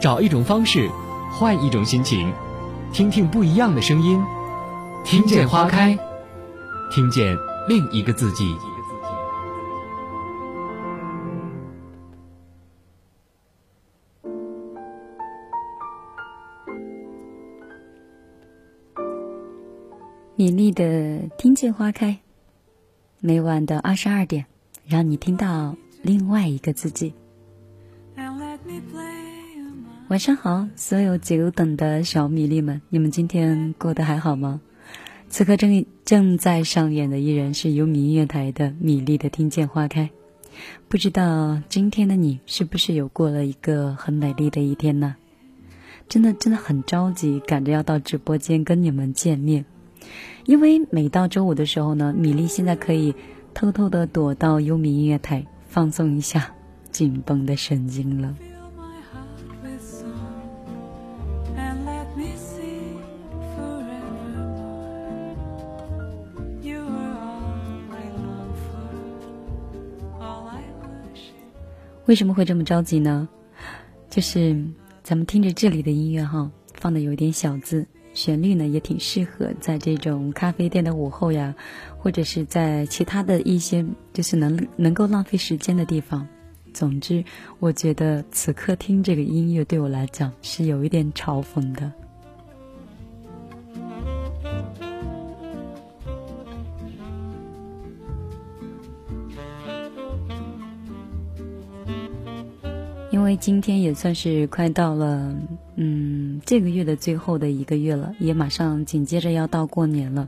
找一种方式，换一种心情，听听不一样的声音，听见花开，听见另一个自己。米粒的《听见花开》，每晚的二十二点，让你听到另外一个自己。晚上好，所有久等的小米粒们，你们今天过得还好吗？此刻正正在上演的依然是优米音乐台的米粒的《听见花开》。不知道今天的你是不是有过了一个很美丽的一天呢？真的真的很着急，赶着要到直播间跟你们见面。因为每到周五的时候呢，米粒现在可以偷偷的躲到优米音乐台放松一下紧绷的神经了。为什么会这么着急呢？就是咱们听着这里的音乐哈，放的有点小字。旋律呢也挺适合在这种咖啡店的午后呀，或者是在其他的一些就是能能够浪费时间的地方。总之，我觉得此刻听这个音乐对我来讲是有一点嘲讽的。因为今天也算是快到了，嗯，这个月的最后的一个月了，也马上紧接着要到过年了，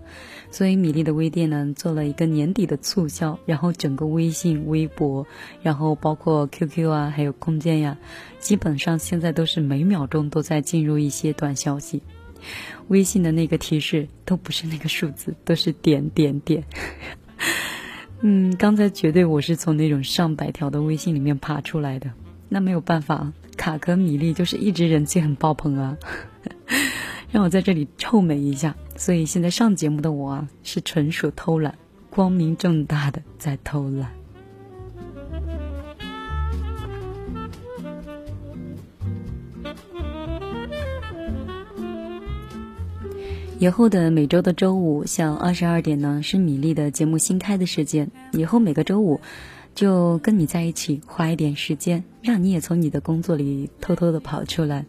所以米粒的微店呢做了一个年底的促销，然后整个微信、微博，然后包括 QQ 啊，还有空间呀，基本上现在都是每秒钟都在进入一些短消息，微信的那个提示都不是那个数字，都是点点点。嗯，刚才绝对我是从那种上百条的微信里面爬出来的。那没有办法，卡壳米粒就是一直人气很爆棚啊，让我在这里臭美一下。所以现在上节目的我啊，是纯属偷懒，光明正大的在偷懒。以后的每周的周五，像二十二点呢，是米粒的节目新开的时间。以后每个周五。就跟你在一起，花一点时间，让你也从你的工作里偷偷的跑出来，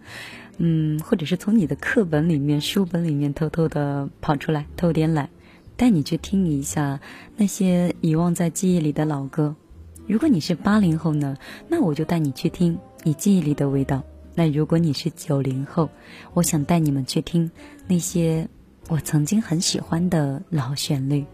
嗯，或者是从你的课本里面、书本里面偷偷的跑出来，偷点懒，带你去听一下那些遗忘在记忆里的老歌。如果你是八零后呢，那我就带你去听你记忆里的味道。那如果你是九零后，我想带你们去听那些我曾经很喜欢的老旋律。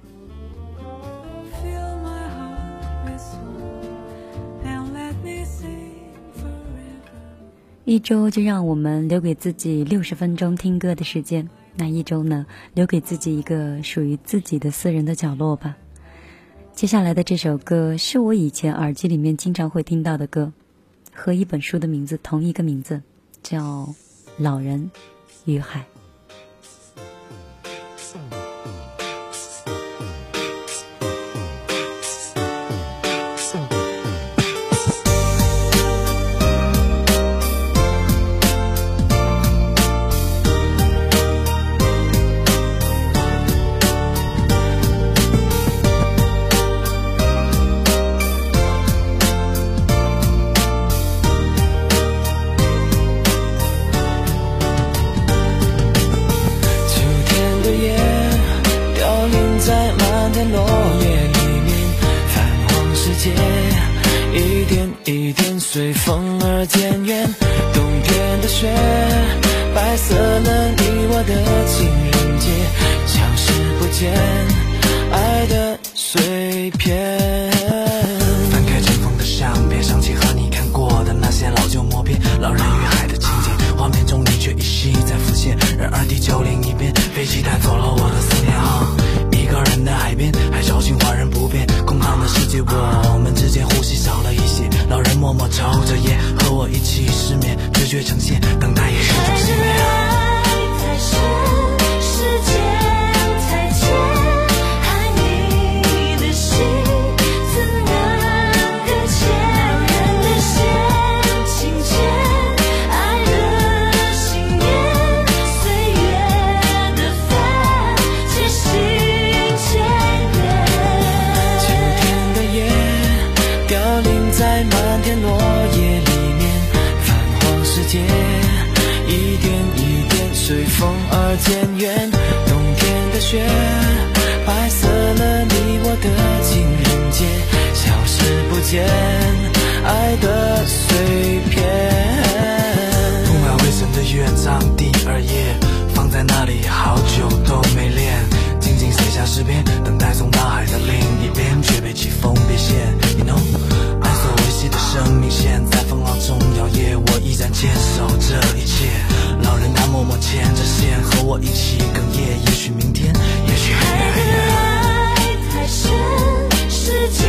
一周就让我们留给自己六十分钟听歌的时间，那一周呢，留给自己一个属于自己的私人的角落吧。接下来的这首歌是我以前耳机里面经常会听到的歌，和一本书的名字同一个名字，叫《老人与海》。爱的碎片。铺满灰尘的乐章第二页，放在那里好久都没练，静静写下诗篇，等待从大海的另一边，却被季风别线。You know，爱所维系的生命线在风浪中摇曳，我依然坚守这一切。老人他默默牵着线，和我一起哽咽。也许明天，也许黑夜。爱太深，时间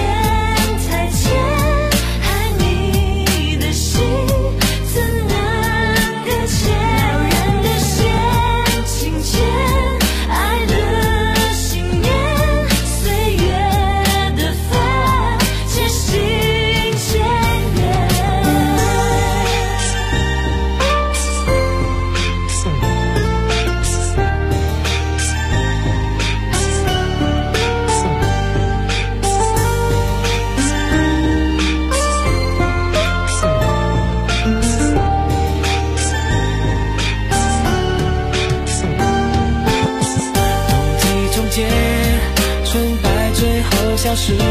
是的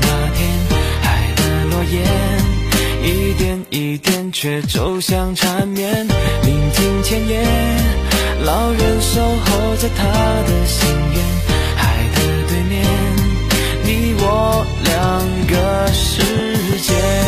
那天，海的诺言一点一点却走向缠绵。聆听千言，老人守候着他的心愿。海的对面，你我两个世界。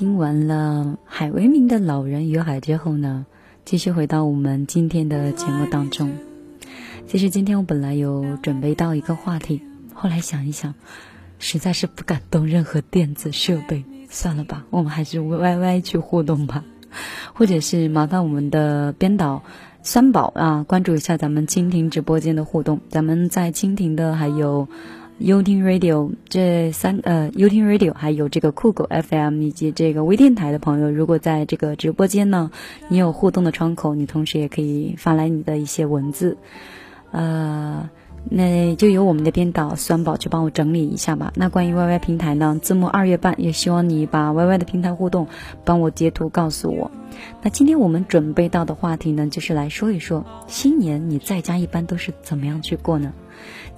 听完了海为民的《老人与海》之后呢，继续回到我们今天的节目当中。其实今天我本来有准备到一个话题，后来想一想，实在是不敢动任何电子设备，算了吧，我们还是 YY 去互动吧，或者是麻烦我们的编导三宝啊，关注一下咱们蜻蜓直播间的互动，咱们在蜻蜓的还有。优听 Radio 这三呃，优听 Radio 还有这个酷狗 FM 以及这个微电台的朋友，如果在这个直播间呢，你有互动的窗口，你同时也可以发来你的一些文字，呃，那就由我们的编导酸宝去帮我整理一下吧。那关于 YY 平台呢，字幕二月半，也希望你把 YY 的平台互动帮我截图告诉我。那今天我们准备到的话题呢，就是来说一说新年你在家一般都是怎么样去过呢？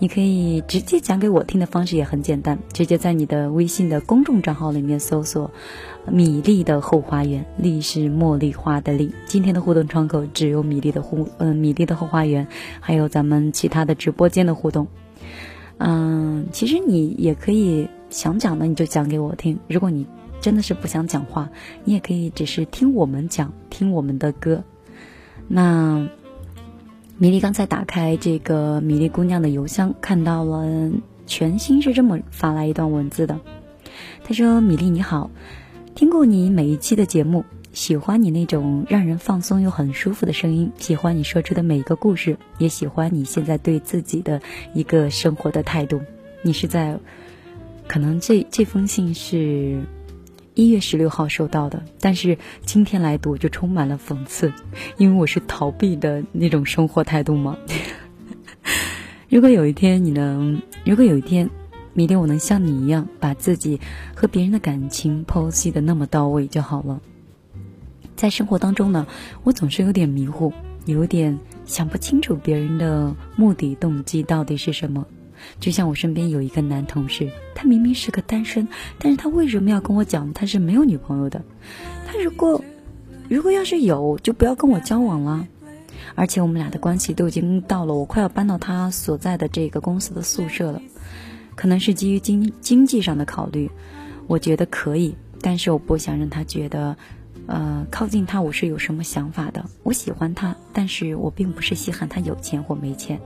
你可以直接讲给我听的方式也很简单，直接在你的微信的公众账号里面搜索“米粒的后花园”，粒是茉莉花的粒。今天的互动窗口只有米粒的互，嗯，米粒的后花园，还有咱们其他的直播间的互动。嗯，其实你也可以想讲的你就讲给我听，如果你真的是不想讲话，你也可以只是听我们讲，听我们的歌。那。米粒刚才打开这个米粒姑娘的邮箱，看到了全新是这么发来一段文字的。他说：“米粒你好，听过你每一期的节目，喜欢你那种让人放松又很舒服的声音，喜欢你说出的每一个故事，也喜欢你现在对自己的一个生活的态度。你是在，可能这这封信是。”一月十六号收到的，但是今天来读就充满了讽刺，因为我是逃避的那种生活态度嘛。如果有一天你能，如果有一天，明天我能像你一样，把自己和别人的感情剖析的那么到位就好了。在生活当中呢，我总是有点迷糊，有点想不清楚别人的目的动机到底是什么。就像我身边有一个男同事，他明明是个单身，但是他为什么要跟我讲他是没有女朋友的？他如果如果要是有，就不要跟我交往了。而且我们俩的关系都已经到了我快要搬到他所在的这个公司的宿舍了。可能是基于经经济上的考虑，我觉得可以，但是我不想让他觉得，呃，靠近他我是有什么想法的。我喜欢他，但是我并不是稀罕他有钱或没钱，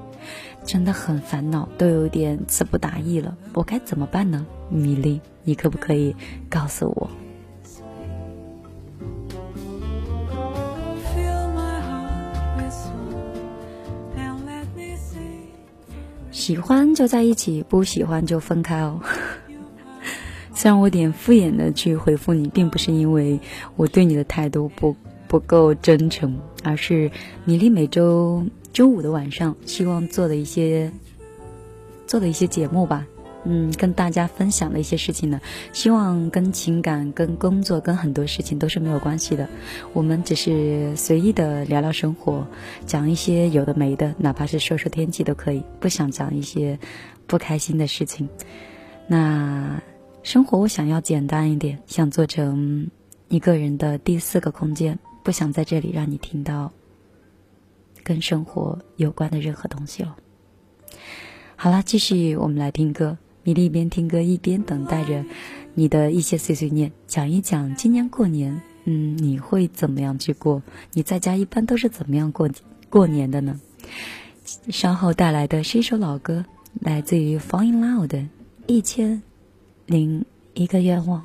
真的很烦恼，都有点词不达意了。我该怎么办呢？米粒，你可不可以告诉我？喜欢就在一起，不喜欢就分开哦。虽然我有点敷衍的去回复你，并不是因为我对你的态度不不够真诚，而是米粒每周周五的晚上希望做的一些做的一些节目吧。嗯，跟大家分享的一些事情呢，希望跟情感、跟工作、跟很多事情都是没有关系的。我们只是随意的聊聊生活，讲一些有的没的，哪怕是说说天气都可以。不想讲一些不开心的事情。那生活我想要简单一点，想做成一个人的第四个空间，不想在这里让你听到跟生活有关的任何东西了。好了，继续我们来听歌。米粒一边听歌一边等待着你的一些碎碎念，讲一讲今年过年，嗯，你会怎么样去过？你在家一般都是怎么样过过年的呢？稍后带来的是一首老歌，来自于 Fall in Love 的《一千零一个愿望》。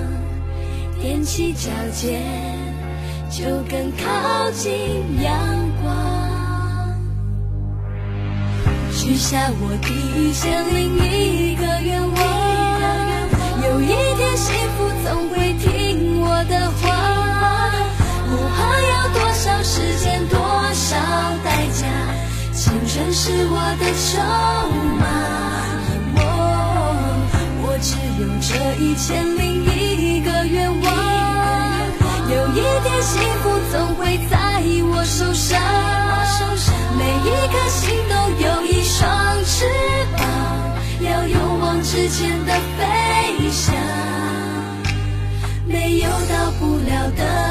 踮起脚尖，就更靠近阳光。许下我第一千零一个愿望，有一天幸福总会听我的话。不怕要多少时间，多少代价，青春是我的筹码。只有这一千零一个愿望，有一天幸福总会在我手上。每一颗心都有一双翅膀，要勇往直前的飞翔，没有到不了的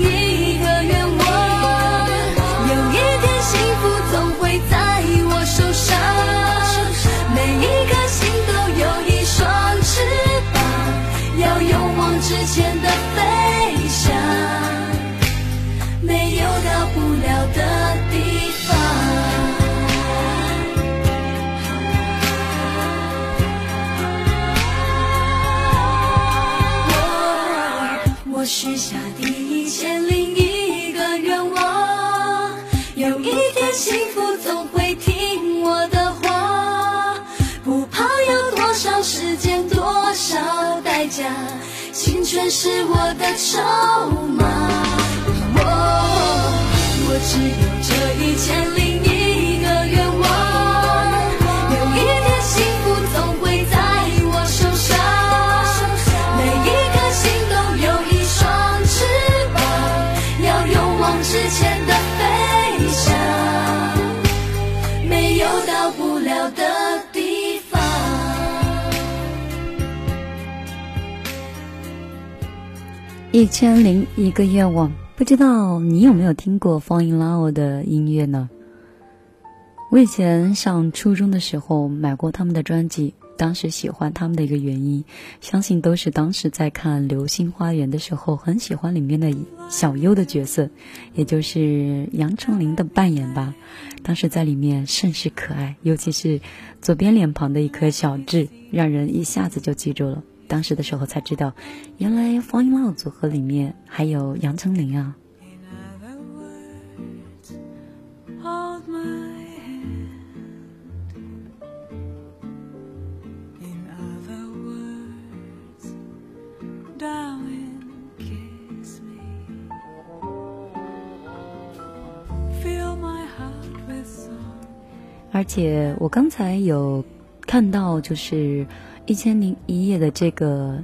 幸福总会听我的话，不怕要多少时间，多少代价。青春是我的筹码，我我只有这一千零。一千零一个愿望，不知道你有没有听过 Fall in Love 的音乐呢？我以前上初中的时候买过他们的专辑，当时喜欢他们的一个原因，相信都是当时在看《流星花园》的时候很喜欢里面的小优的角色，也就是杨丞琳的扮演吧。当时在里面甚是可爱，尤其是左边脸庞的一颗小痣，让人一下子就记住了。当时的时候才知道，原来 Fall in Love 组合里面还有杨丞琳啊。而且我刚才有看到，就是《一千零一夜》的这个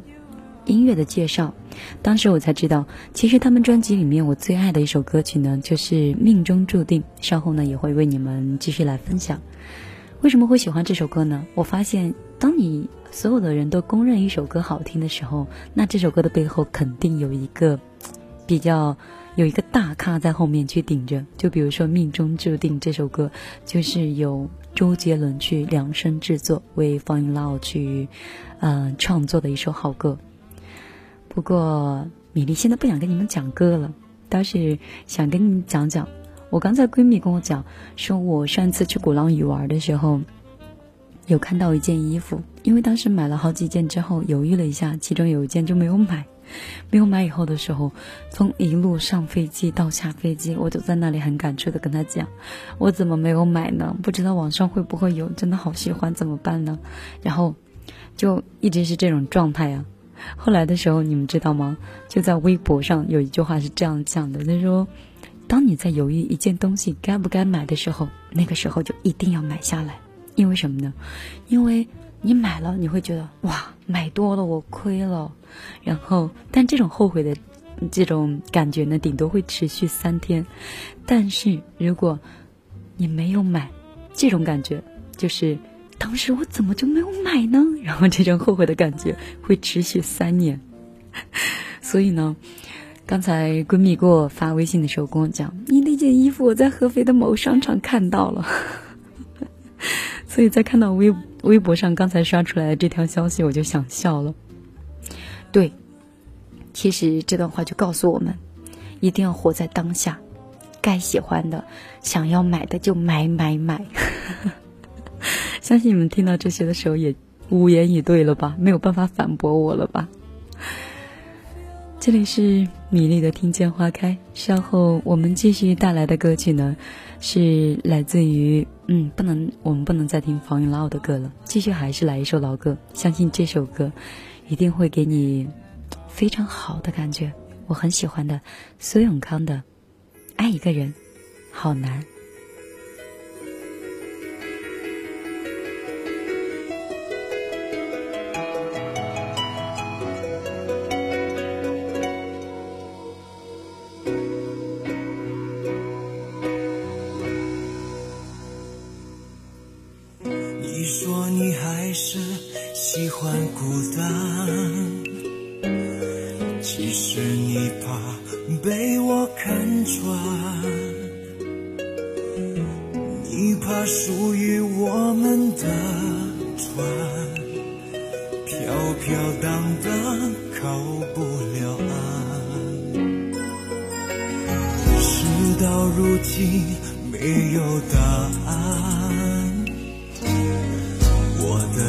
音乐的介绍，当时我才知道，其实他们专辑里面我最爱的一首歌曲呢，就是《命中注定》。稍后呢，也会为你们继续来分享。为什么会喜欢这首歌呢？我发现，当你所有的人都公认一首歌好听的时候，那这首歌的背后肯定有一个比较有一个大咖在后面去顶着。就比如说《命中注定》这首歌，就是由周杰伦去量身制作，为放映 love 去呃创作的一首好歌。不过米粒现在不想跟你们讲歌了，倒是想跟你们讲讲。我刚才闺蜜跟我讲，说我上次去鼓浪屿玩的时候，有看到一件衣服，因为当时买了好几件之后犹豫了一下，其中有一件就没有买。没有买以后的时候，从一路上飞机到下飞机，我就在那里很感触的跟他讲，我怎么没有买呢？不知道网上会不会有，真的好喜欢，怎么办呢？然后就一直是这种状态啊。后来的时候，你们知道吗？就在微博上有一句话是这样讲的，他说：“当你在犹豫一件东西该不该买的时候，那个时候就一定要买下来，因为什么呢？因为你买了，你会觉得哇，买多了我亏了。然后，但这种后悔的这种感觉呢，顶多会持续三天。但是如果你没有买，这种感觉就是。”当时我怎么就没有买呢？然后这种后悔的感觉会持续三年。所以呢，刚才闺蜜给我发微信的时候跟我讲，你那件衣服我在合肥的某商场看到了。所以在看到微微博上刚才刷出来的这条消息，我就想笑了。对，其实这段话就告诉我们，一定要活在当下，该喜欢的、想要买的就买买买。相信你们听到这些的时候也无言以对了吧？没有办法反驳我了吧？这里是米粒的听见花开，稍后我们继续带来的歌曲呢，是来自于嗯，不能我们不能再听黄云老的歌了，继续还是来一首老歌，相信这首歌一定会给你非常好的感觉，我很喜欢的苏永康的《爱一个人好难》。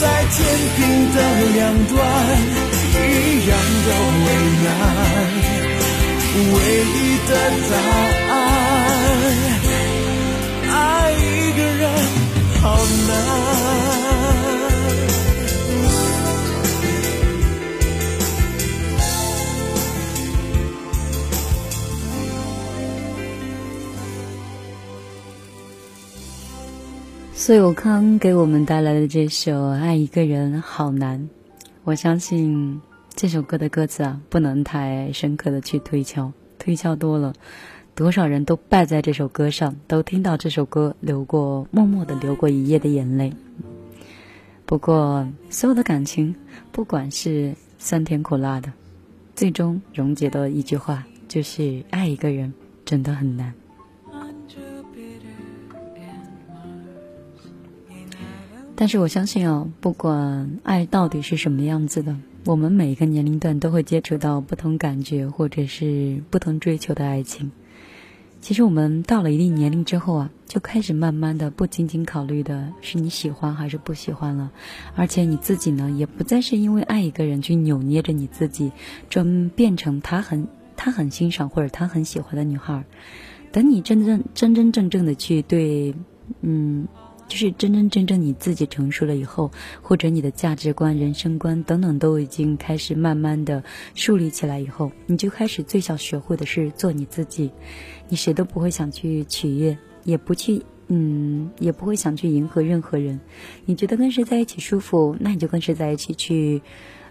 在天平的两端，一样的为难。唯一的答案，苏有康给我们带来的这首《爱一个人好难》，我相信这首歌的歌词啊，不能太深刻的去推敲，推敲多了，多少人都败在这首歌上，都听到这首歌流过，默默的流过一夜的眼泪。不过，所有的感情，不管是酸甜苦辣的，最终溶解的一句话，就是爱一个人真的很难。但是我相信哦，不管爱到底是什么样子的，我们每一个年龄段都会接触到不同感觉或者是不同追求的爱情。其实我们到了一定年龄之后啊，就开始慢慢的不仅仅考虑的是你喜欢还是不喜欢了，而且你自己呢，也不再是因为爱一个人去扭捏着你自己，专变成他很他很欣赏或者他很喜欢的女孩。等你真正真真正正的去对，嗯。就是真真正正你自己成熟了以后，或者你的价值观、人生观等等都已经开始慢慢的树立起来以后，你就开始最想学会的是做你自己，你谁都不会想去取悦，也不去，嗯，也不会想去迎合任何人。你觉得跟谁在一起舒服，那你就跟谁在一起去，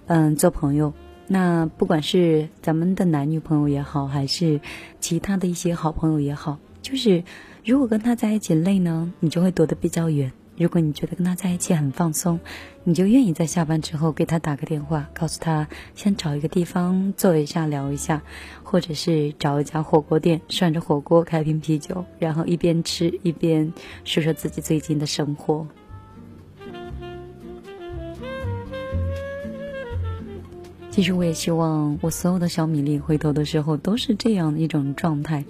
嗯，做朋友。那不管是咱们的男女朋友也好，还是其他的一些好朋友也好，就是如果跟他在一起累呢，你就会躲得比较远。如果你觉得跟他在一起很放松，你就愿意在下班之后给他打个电话，告诉他先找一个地方坐一下聊一下，或者是找一家火锅店涮着火锅，开瓶啤酒，然后一边吃一边说说自己最近的生活。其实我也希望我所有的小米粒回头的时候都是这样的一种状态，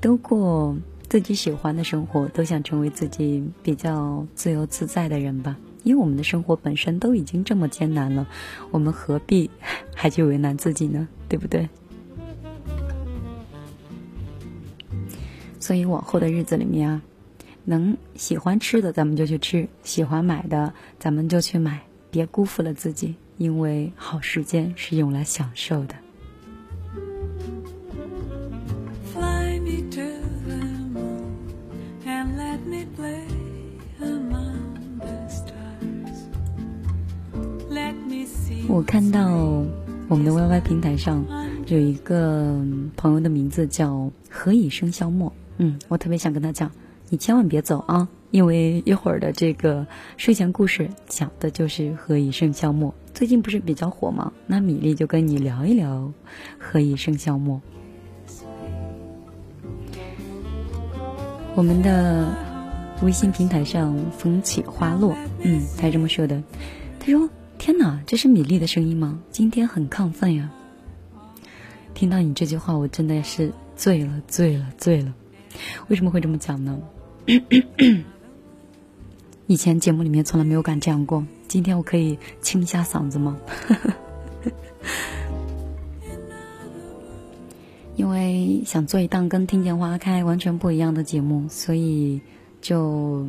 都过。自己喜欢的生活，都想成为自己比较自由自在的人吧。因为我们的生活本身都已经这么艰难了，我们何必还去为难自己呢？对不对？所以往后的日子里面啊，能喜欢吃的咱们就去吃，喜欢买的咱们就去买，别辜负了自己。因为好时间是用来享受的。我看到我们的 YY 平台上有一个朋友的名字叫何以笙箫默，嗯，我特别想跟他讲，你千万别走啊，因为一会儿的这个睡前故事讲的就是何以笙箫默，最近不是比较火吗？那米粒就跟你聊一聊何以笙箫默。我们的微信平台上风起花落，嗯，他这么说的，他说。天哪，这是米粒的声音吗？今天很亢奋呀！听到你这句话，我真的是醉了，醉了，醉了。为什么会这么讲呢？以前节目里面从来没有敢这样过，今天我可以清一下嗓子吗？因为想做一档跟《听见花开》完全不一样的节目，所以就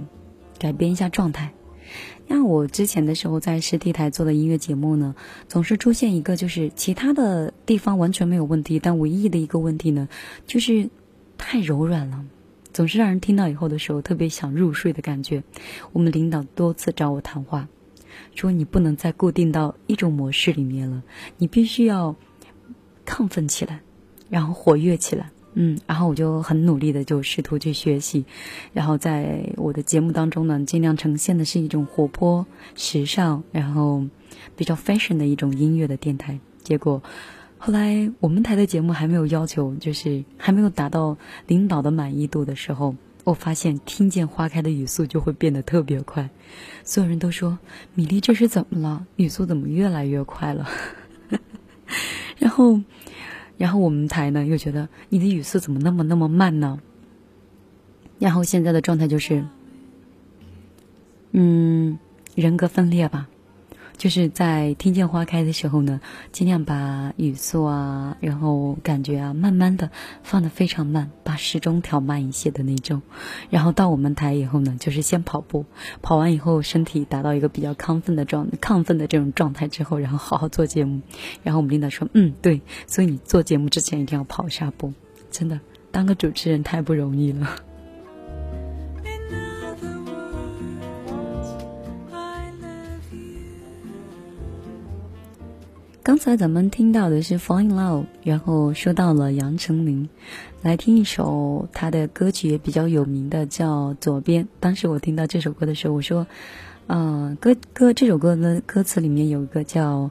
改变一下状态。那我之前的时候在实体台做的音乐节目呢，总是出现一个就是其他的地方完全没有问题，但唯一的一个问题呢，就是太柔软了，总是让人听到以后的时候特别想入睡的感觉。我们领导多次找我谈话，说你不能再固定到一种模式里面了，你必须要亢奋起来，然后活跃起来。嗯，然后我就很努力的就试图去学习，然后在我的节目当中呢，尽量呈现的是一种活泼、时尚，然后比较 fashion 的一种音乐的电台。结果后来我们台的节目还没有要求，就是还没有达到领导的满意度的时候，我发现听见花开的语速就会变得特别快，所有人都说米粒这是怎么了？语速怎么越来越快了？然后。然后我们台呢又觉得你的语速怎么那么那么慢呢？然后现在的状态就是，嗯，人格分裂吧。就是在听见花开的时候呢，尽量把语速啊，然后感觉啊，慢慢的放的非常慢，把时钟调慢一些的那种。然后到我们台以后呢，就是先跑步，跑完以后身体达到一个比较亢奋的状亢奋的这种状态之后，然后好好做节目。然后我们领导说，嗯，对，所以你做节目之前一定要跑一下步，真的，当个主持人太不容易了。刚才咱们听到的是《Fall in Love》，然后说到了杨丞琳，来听一首他的歌曲也比较有名的，叫《左边》。当时我听到这首歌的时候，我说：“嗯，歌歌这首歌的歌词里面有一个叫，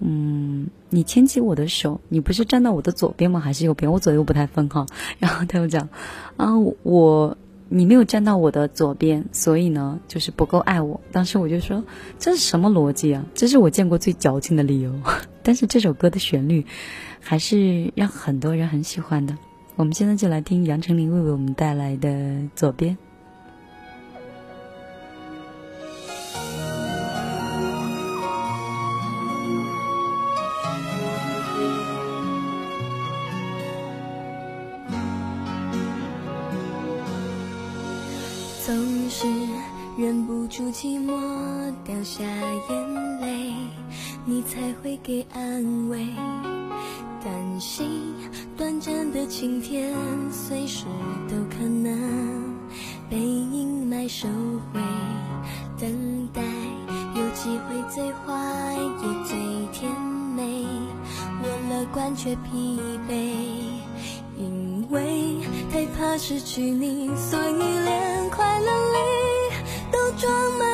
嗯，你牵起我的手，你不是站到我的左边吗？还是右边？我左右不太分哈。”然后他又讲：“啊，我。”你没有站到我的左边，所以呢，就是不够爱我。当时我就说，这是什么逻辑啊？这是我见过最矫情的理由。但是这首歌的旋律，还是让很多人很喜欢的。我们现在就来听杨丞琳为我们带来的《左边》。住寂寞，掉下眼泪，你才会给安慰。担心短暂的晴天，随时都可能被阴霾。收回，等待有机会最坏也最甜美。我乐观却疲惫，因为太怕失去你，所以连快乐里装满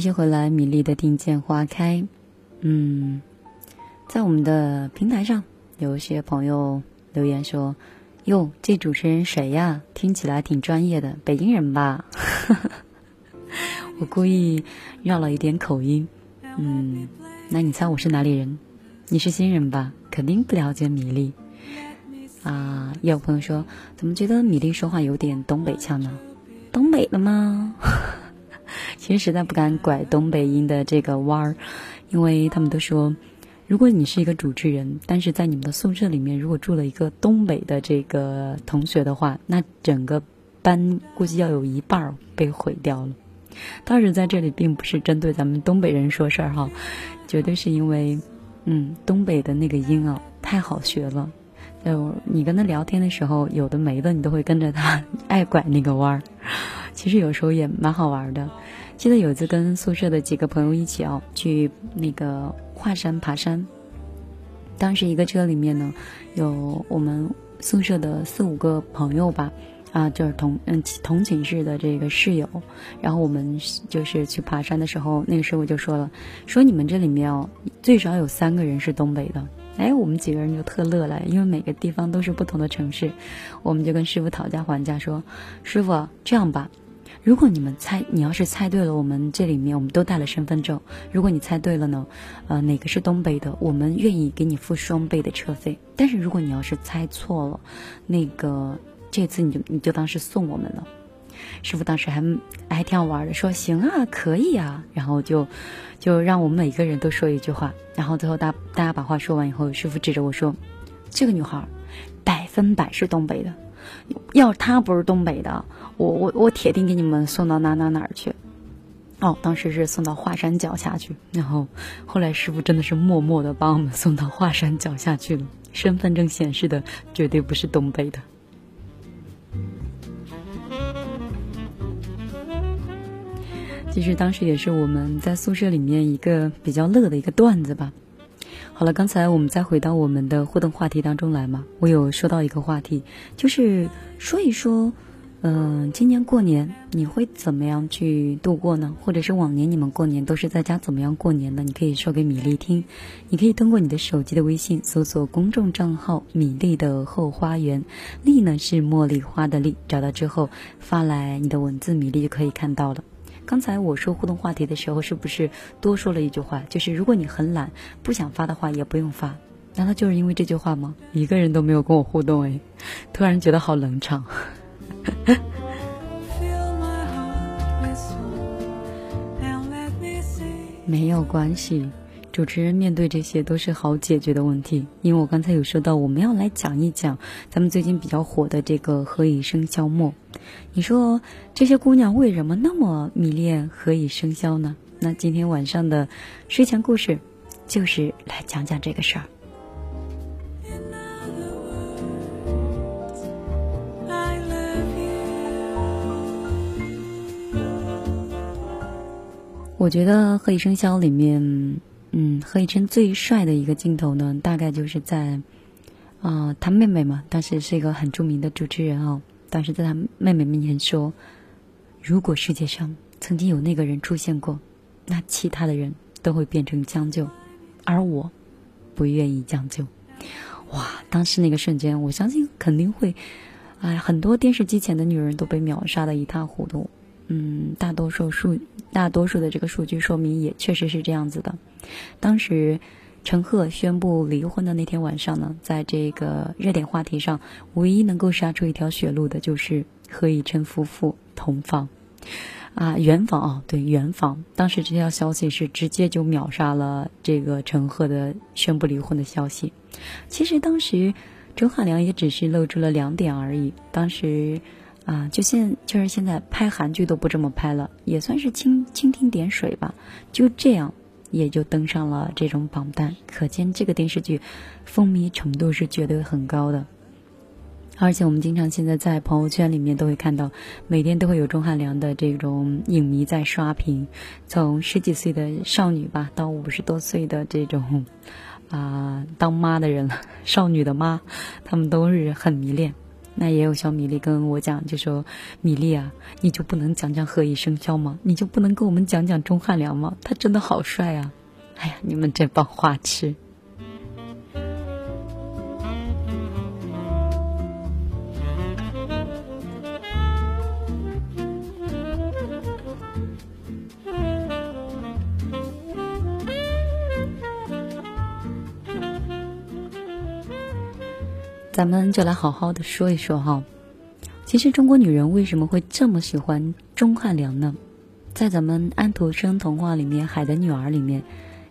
继续回来，米粒的听见花开。嗯，在我们的平台上，有一些朋友留言说：“哟，这主持人谁呀？听起来挺专业的，北京人吧？” 我故意绕了一点口音。嗯，那你猜我是哪里人？你是新人吧？肯定不了解米粒。啊，也有朋友说，怎么觉得米粒说话有点东北腔呢？东北的吗？其实实在不敢拐东北音的这个弯儿，因为他们都说，如果你是一个主持人，但是在你们的宿舍里面如果住了一个东北的这个同学的话，那整个班估计要有一半儿被毁掉了。当时，在这里并不是针对咱们东北人说事儿哈，绝对是因为，嗯，东北的那个音啊太好学了。就你跟他聊天的时候，有的没的，你都会跟着他爱拐那个弯儿。其实有时候也蛮好玩的。记得有一次跟宿舍的几个朋友一起哦，去那个华山爬山。当时一个车里面呢，有我们宿舍的四五个朋友吧，啊，就是同嗯同寝室的这个室友，然后我们就是去爬山的时候，那个师傅就说了，说你们这里面哦，最少有三个人是东北的。哎，我们几个人就特乐了，因为每个地方都是不同的城市，我们就跟师傅讨价还价说，师傅这样吧。如果你们猜，你要是猜对了，我们这里面我们都带了身份证。如果你猜对了呢，呃，哪个是东北的，我们愿意给你付双倍的车费。但是如果你要是猜错了，那个这次你就你就当是送我们了。师傅当时还还挺好玩的，说行啊，可以啊，然后就就让我们每个人都说一句话。然后最后大大家把话说完以后，师傅指着我说：“这个女孩百分百是东北的。”要是他不是东北的，我我我铁定给你们送到哪哪哪儿去。哦，当时是送到华山脚下去，然后后来师傅真的是默默的把我们送到华山脚下去了。身份证显示的绝对不是东北的。其实当时也是我们在宿舍里面一个比较乐的一个段子吧。好了，刚才我们再回到我们的互动话题当中来嘛。我有说到一个话题，就是说一说，嗯，今年过年你会怎么样去度过呢？或者是往年你们过年都是在家怎么样过年的？你可以说给米粒听。你可以通过你的手机的微信搜索公众账号“米粒的后花园”，粒呢是茉莉花的粒，找到之后发来你的文字，米粒就可以看到了。刚才我说互动话题的时候，是不是多说了一句话？就是如果你很懒，不想发的话，也不用发。难道就是因为这句话吗？一个人都没有跟我互动哎，突然觉得好冷场。没有关系，主持人面对这些都是好解决的问题。因为我刚才有说到，我们要来讲一讲咱们最近比较火的这个“何以笙箫默”。你说这些姑娘为什么那么迷恋《何以笙箫》呢？那今天晚上的睡前故事，就是来讲讲这个事儿。我觉得《何以笙箫》里面，嗯，何以琛最帅的一个镜头呢，大概就是在，啊，他妹妹嘛，当时是一个很著名的主持人哦。当时在他妹妹面前说：“如果世界上曾经有那个人出现过，那其他的人都会变成将就，而我不愿意将就。”哇！当时那个瞬间，我相信肯定会，哎，很多电视机前的女人都被秒杀的一塌糊涂。嗯，大多数数大多数的这个数据说明也确实是这样子的。当时。陈赫宣布离婚的那天晚上呢，在这个热点话题上，唯一能够杀出一条血路的就是何以琛夫妇同房，啊，圆房啊，对，圆房。当时这条消息是直接就秒杀了这个陈赫的宣布离婚的消息。其实当时钟汉良也只是露出了两点而已。当时啊，就现就是现在拍韩剧都不这么拍了，也算是蜻蜻蜓点水吧。就这样。也就登上了这种榜单，可见这个电视剧风靡程度是绝对很高的。而且我们经常现在在朋友圈里面都会看到，每天都会有钟汉良的这种影迷在刷屏，从十几岁的少女吧，到五十多岁的这种啊当妈的人了，少女的妈，他们都是很迷恋。那也有小米粒跟我讲，就说米粒啊，你就不能讲讲何以笙箫吗？你就不能跟我们讲讲钟汉良吗？他真的好帅啊！哎呀，你们这帮花痴。咱们就来好好的说一说哈，其实中国女人为什么会这么喜欢钟汉良呢？在咱们安徒生童话里面《海的女儿》里面，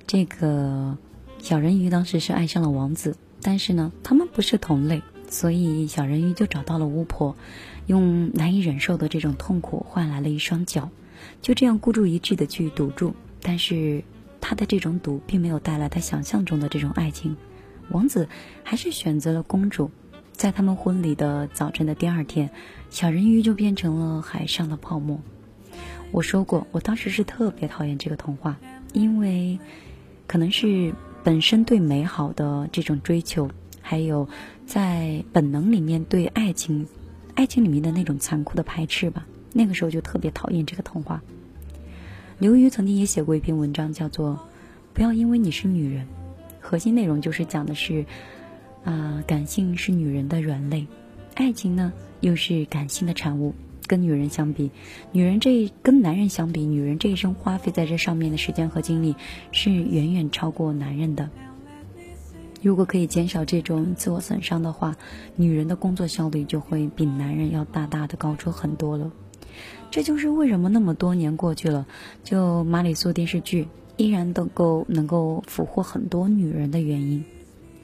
这个小人鱼当时是爱上了王子，但是呢，他们不是同类，所以小人鱼就找到了巫婆，用难以忍受的这种痛苦换来了一双脚，就这样孤注一掷的去赌注，但是他的这种赌并没有带来他想象中的这种爱情。王子还是选择了公主，在他们婚礼的早晨的第二天，小人鱼就变成了海上的泡沫。我说过，我当时是特别讨厌这个童话，因为可能是本身对美好的这种追求，还有在本能里面对爱情、爱情里面的那种残酷的排斥吧。那个时候就特别讨厌这个童话。刘瑜曾经也写过一篇文章，叫做《不要因为你是女人》，核心内容就是讲的是，啊，感性是女人的软肋，爱情呢又是感性的产物。跟女人相比，女人这跟男人相比，女人这一生花费在这上面的时间和精力是远远超过男人的。如果可以减少这种自我损伤的话，女人的工作效率就会比男人要大大的高出很多了。这就是为什么那么多年过去了，就玛丽苏电视剧依然能够能够俘获很多女人的原因。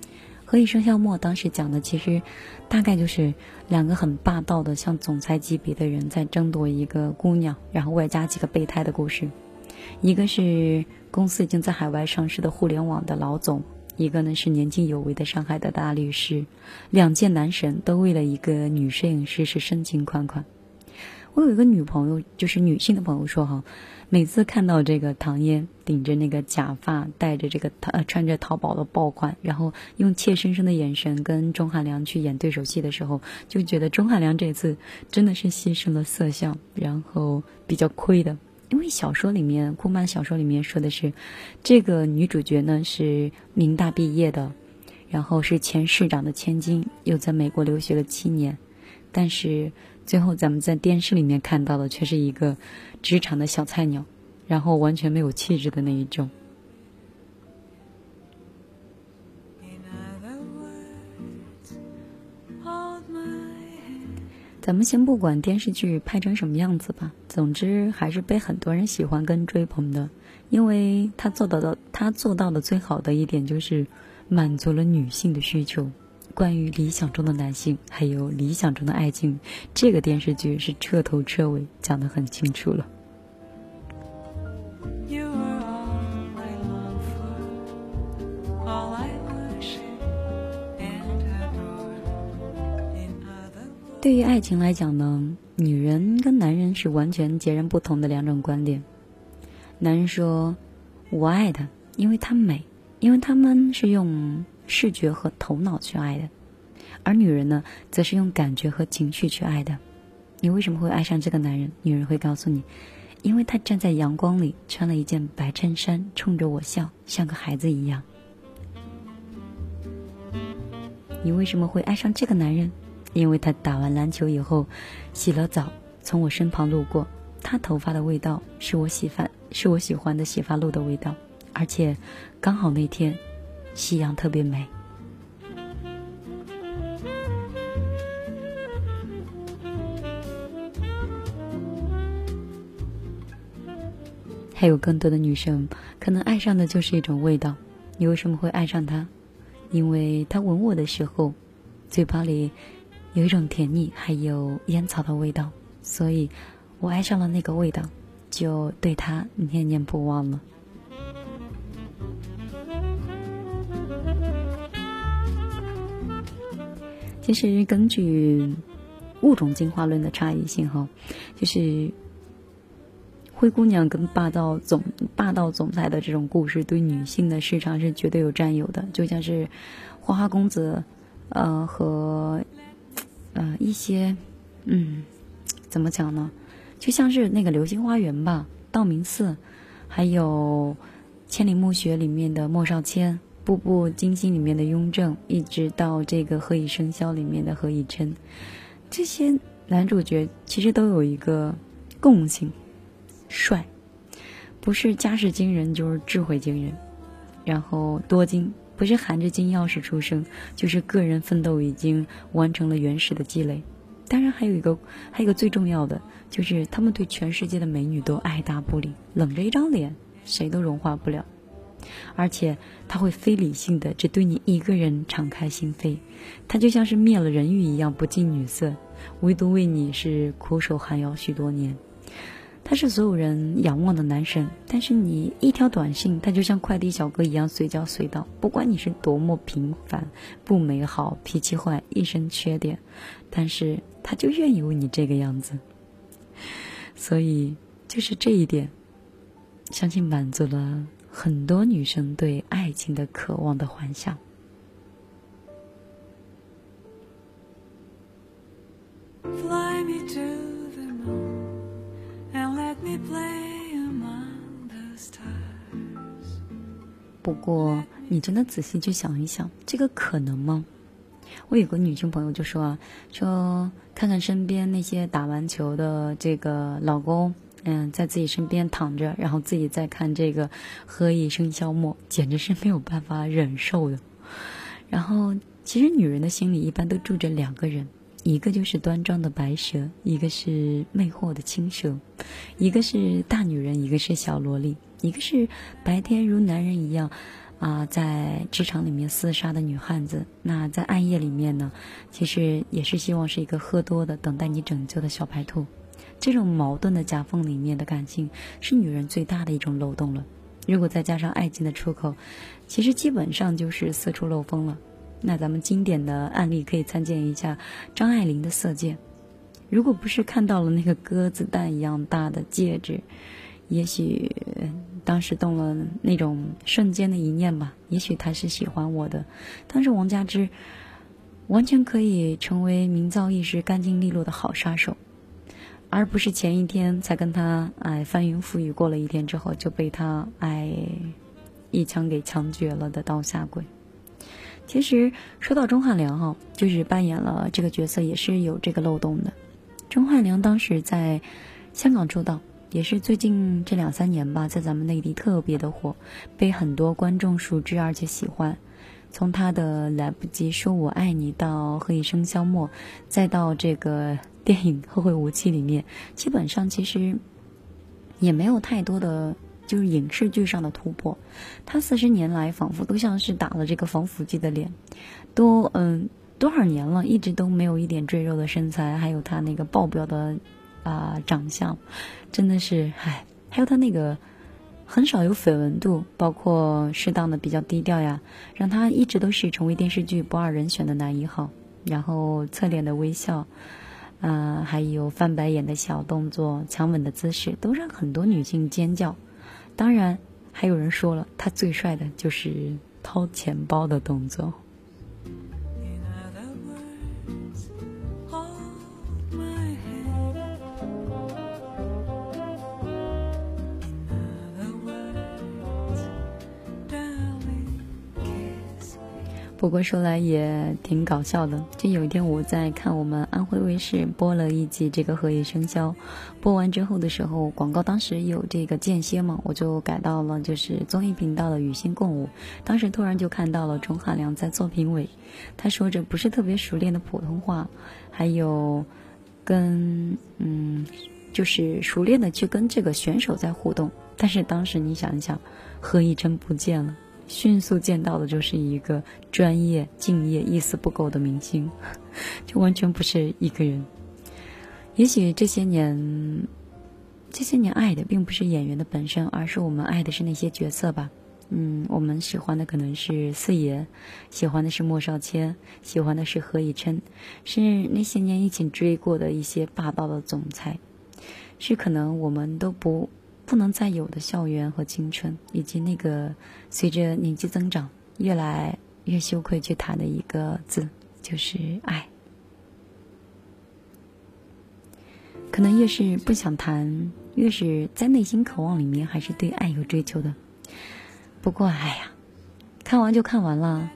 《何以笙箫默》当时讲的其实大概就是两个很霸道的像总裁级别的人在争夺一个姑娘，然后外加几个备胎的故事。一个是公司已经在海外上市的互联网的老总，一个呢是年轻有为的上海的大律师。两届男神都为了一个女摄影师是深情款款。我有一个女朋友，就是女性的朋友说哈。每次看到这个唐嫣顶着那个假发，戴着这个呃穿着淘宝的爆款，然后用怯生生的眼神跟钟汉良去演对手戏的时候，就觉得钟汉良这次真的是牺牲了色相，然后比较亏的。因为小说里面，顾漫小说里面说的是，这个女主角呢是民大毕业的，然后是前市长的千金，又在美国留学了七年，但是。最后，咱们在电视里面看到的却是一个职场的小菜鸟，然后完全没有气质的那一种。咱们先不管电视剧拍成什么样子吧，总之还是被很多人喜欢跟追捧的，因为他做到的，他做到的最好的一点就是满足了女性的需求。关于理想中的男性，还有理想中的爱情，这个电视剧是彻头彻尾讲得很清楚了。对于爱情来讲呢，女人跟男人是完全截然不同的两种观点。男人说：“我爱她，因为她美，因为他们是用。”视觉和头脑去爱的，而女人呢，则是用感觉和情绪去爱的。你为什么会爱上这个男人？女人会告诉你，因为他站在阳光里，穿了一件白衬衫，冲着我笑，像个孩子一样。你为什么会爱上这个男人？因为他打完篮球以后，洗了澡，从我身旁路过，他头发的味道是我喜欢，是我喜欢的洗发露的味道，而且刚好那天。夕阳特别美，还有更多的女生可能爱上的就是一种味道。你为什么会爱上他？因为他吻我的时候，嘴巴里有一种甜腻，还有烟草的味道，所以我爱上了那个味道，就对他念念不忘了。其实根据物种进化论的差异性，哈，就是灰姑娘跟霸道总霸道总裁的这种故事，对女性的市场是绝对有占有的。就像是花花公子，呃，和呃一些，嗯，怎么讲呢？就像是那个流星花园吧，道明寺，还有千里暮雪里面的莫少谦。步步惊心里面的雍正，一直到这个何以笙箫里面的何以琛，这些男主角其实都有一个共性，帅，不是家世惊人就是智慧惊人，然后多金，不是含着金钥匙出生，就是个人奋斗已经完成了原始的积累。当然还有一个，还有一个最重要的，就是他们对全世界的美女都爱答不理，冷着一张脸，谁都融化不了。而且他会非理性的只对你一个人敞开心扉，他就像是灭了人欲一样不近女色，唯独为你是苦守寒窑许多年。他是所有人仰望的男神，但是你一条短信，他就像快递小哥一样随叫随到，不管你是多么平凡、不美好、脾气坏、一身缺点，但是他就愿意为你这个样子。所以就是这一点，相信满足了。很多女生对爱情的渴望的幻想。Fly me to the moon and let me play among the stars. 不过，你真的仔细去想一想，这个可能吗？我有个女性朋友就说啊，说看看身边那些打完球的这个老公，嗯，在自己身边躺着，然后自己在看这个《何以笙箫默》，简直是没有办法忍受的。然后，其实女人的心里一般都住着两个人，一个就是端庄的白蛇，一个是魅惑的青蛇，一个是大女人，一个是小萝莉，一个是白天如男人一样。啊，在职场里面厮杀的女汉子，那在暗夜里面呢，其实也是希望是一个喝多的、等待你拯救的小白兔。这种矛盾的夹缝里面的感情，是女人最大的一种漏洞了。如果再加上爱情的出口，其实基本上就是四处漏风了。那咱们经典的案例可以参见一下张爱玲的《色戒》。如果不是看到了那个鸽子蛋一样大的戒指，也许。当时动了那种瞬间的一念吧，也许他是喜欢我的。但是王佳芝完全可以成为名噪一时、干净利落的好杀手，而不是前一天才跟他哎翻云覆雨过了一天之后就被他哎一枪给枪决了的刀下鬼。其实说到钟汉良哈，就是扮演了这个角色也是有这个漏洞的。钟汉良当时在香港出道。也是最近这两三年吧，在咱们内地特别的火，被很多观众熟知而且喜欢。从他的《来不及说我爱你》到《何以笙箫默》，再到这个电影《后会无期》里面，基本上其实也没有太多的就是影视剧上的突破。他四十年来仿佛都像是打了这个防腐剂的脸，都嗯多少年了，一直都没有一点赘肉的身材，还有他那个爆表的。啊，长相真的是唉，还有他那个很少有绯闻度，包括适当的比较低调呀，让他一直都是成为电视剧不二人选的男一号。然后侧脸的微笑，啊，还有翻白眼的小动作、强吻的姿势，都让很多女性尖叫。当然，还有人说了，他最帅的就是掏钱包的动作。不过说来也挺搞笑的，就有一天我在看我们安徽卫视播了一集这个《荷叶生肖》，播完之后的时候，广告当时有这个间歇嘛，我就改到了就是综艺频道的《与星共舞》，当时突然就看到了钟汉良在做评委，他说着不是特别熟练的普通话，还有跟嗯就是熟练的去跟这个选手在互动，但是当时你想一想，何以琛不见了。迅速见到的就是一个专业、敬业、一丝不苟的明星，就完全不是一个人。也许这些年，这些年爱的并不是演员的本身，而是我们爱的是那些角色吧。嗯，我们喜欢的可能是四爷，喜欢的是莫少谦，喜欢的是何以琛，是那些年一起追过的一些霸道的总裁，是可能我们都不。不能再有的校园和青春，以及那个随着年纪增长越来越羞愧去谈的一个字，就是爱。可能越是不想谈，越是在内心渴望里面还是对爱有追求的。不过，哎呀，看完就看完了，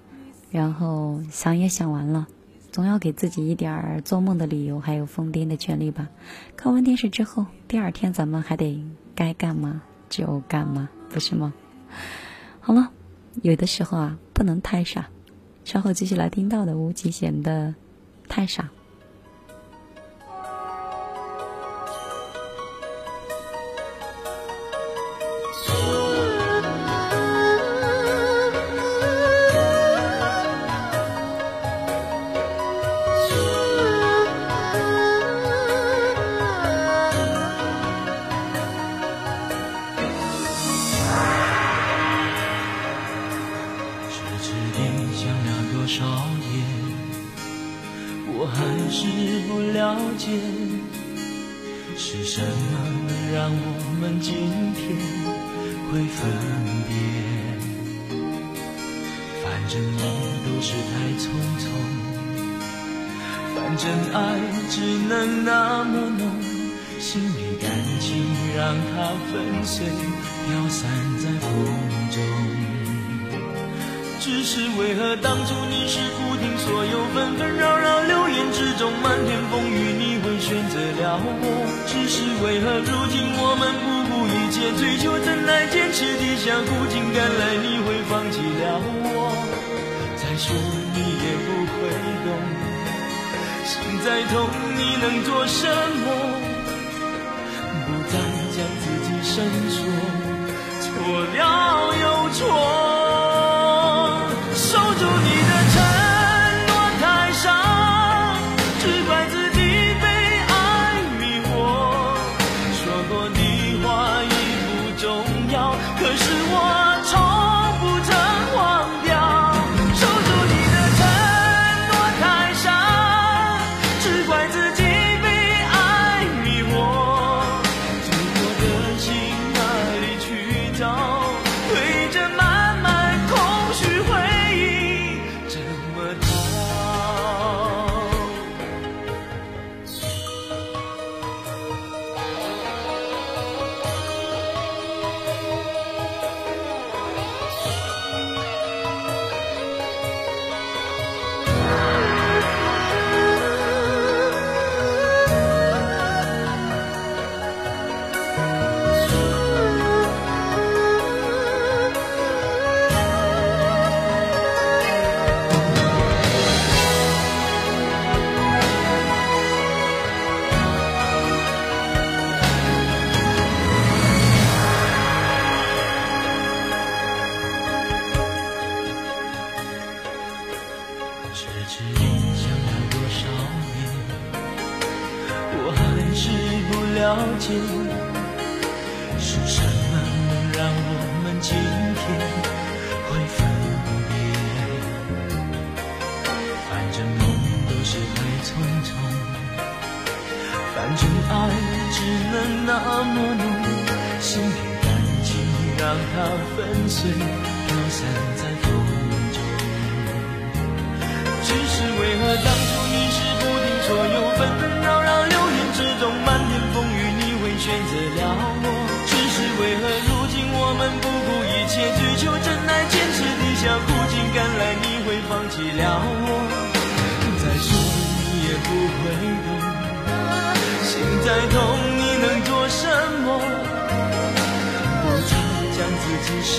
然后想也想完了，总要给自己一点儿做梦的理由，还有疯癫的权利吧。看完电视之后，第二天咱们还得。该干嘛就干嘛，不是吗？好了，有的时候啊，不能太傻。稍后继续来听到的无极显得《太傻》。寂寥，我再说你也不会懂，心再痛你能做什么？我终将自己深。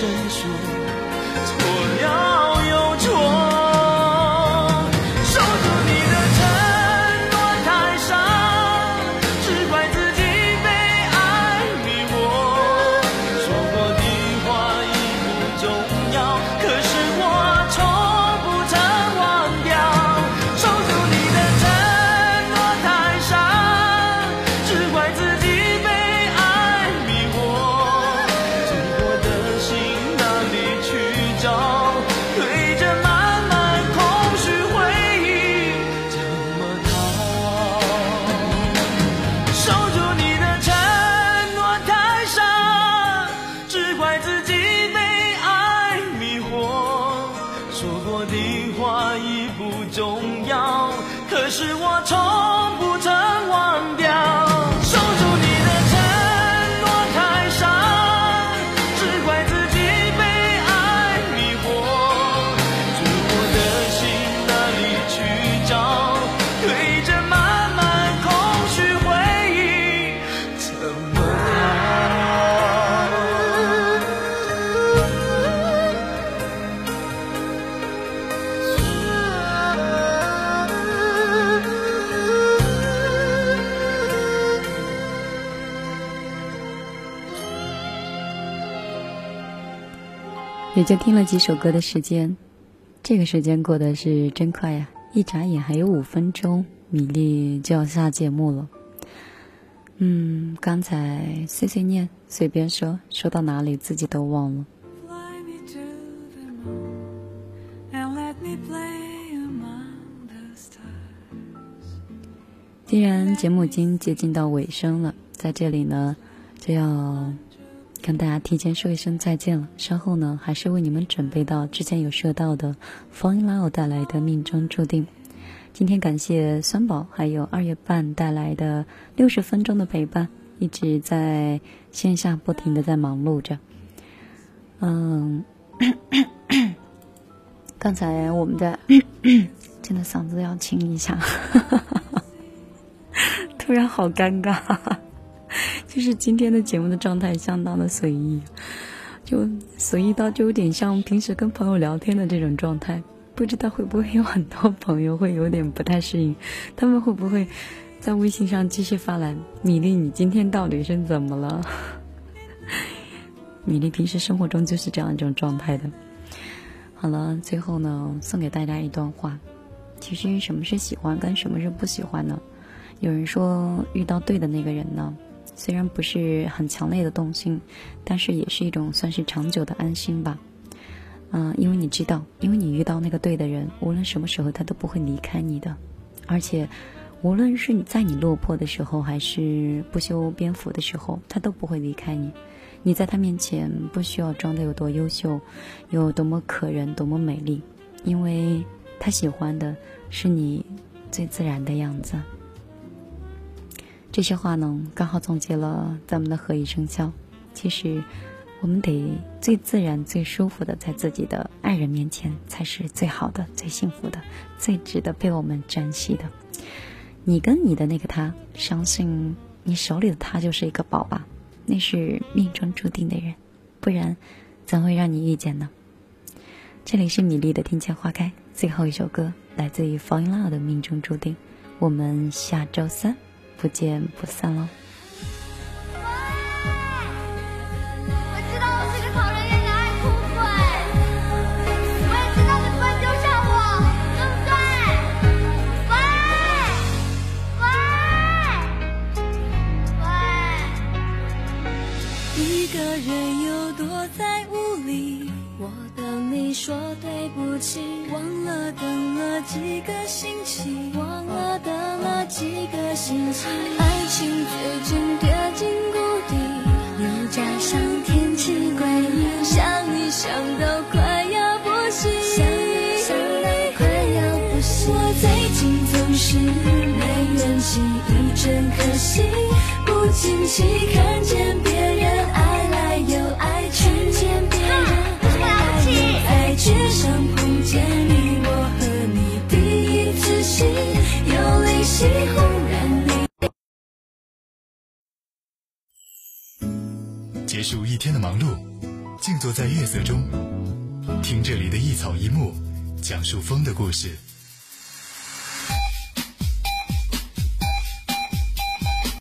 就听了几首歌的时间，这个时间过得是真快呀。一眨眼还有五分钟，米粒就要下节目了。嗯，刚才碎碎念，随便说，说到哪里自己都忘了。既然节目已经接近到尾声了，在这里呢，就要。跟大家提前说一声再见了。稍后呢，还是为你们准备到之前有说到的《Fall in Love》带来的《命中注定》。今天感谢酸宝还有二月半带来的六十分钟的陪伴，一直在线下不停的在忙碌着。嗯，刚才我们在 真的嗓子要清一下，突然好尴尬。就是今天的节目的状态相当的随意，就随意到就有点像平时跟朋友聊天的这种状态。不知道会不会有很多朋友会有点不太适应，他们会不会在微信上继续发来“米粒，你今天到底是怎么了？” 米粒平时生活中就是这样一种状态的。好了，最后呢，送给大家一段话：其实什么是喜欢，跟什么是不喜欢呢？有人说，遇到对的那个人呢，虽然不是很强烈的动心，但是也是一种算是长久的安心吧。嗯，因为你知道，因为你遇到那个对的人，无论什么时候他都不会离开你的，而且，无论是你在你落魄的时候，还是不修边幅的时候，他都不会离开你。你在他面前不需要装的有多优秀，有多么可人，多么美丽，因为他喜欢的是你最自然的样子。这些话呢，刚好总结了咱们的何以笙箫。其实。我们得最自然、最舒服的，在自己的爱人面前，才是最好的、最幸福的、最值得被我们珍惜的。你跟你的那个他，相信你手里的他就是一个宝吧？那是命中注定的人，不然怎会让你遇见呢？这里是米粒的听见花开，最后一首歌来自于 Fall in Love 的命中注定。我们下周三不见不散喽！说对不起，忘了等了几个星期，忘了等了几个星期，爱情最近跌进谷底，又加上天气诡异，想你想到快要不行，想你想到快要不行，我最近总是没元气，一阵可惜，不经意看见别人爱来又爱去，见结束一天的忙碌，静坐在月色中，听这里的一草一木，讲述风的故事。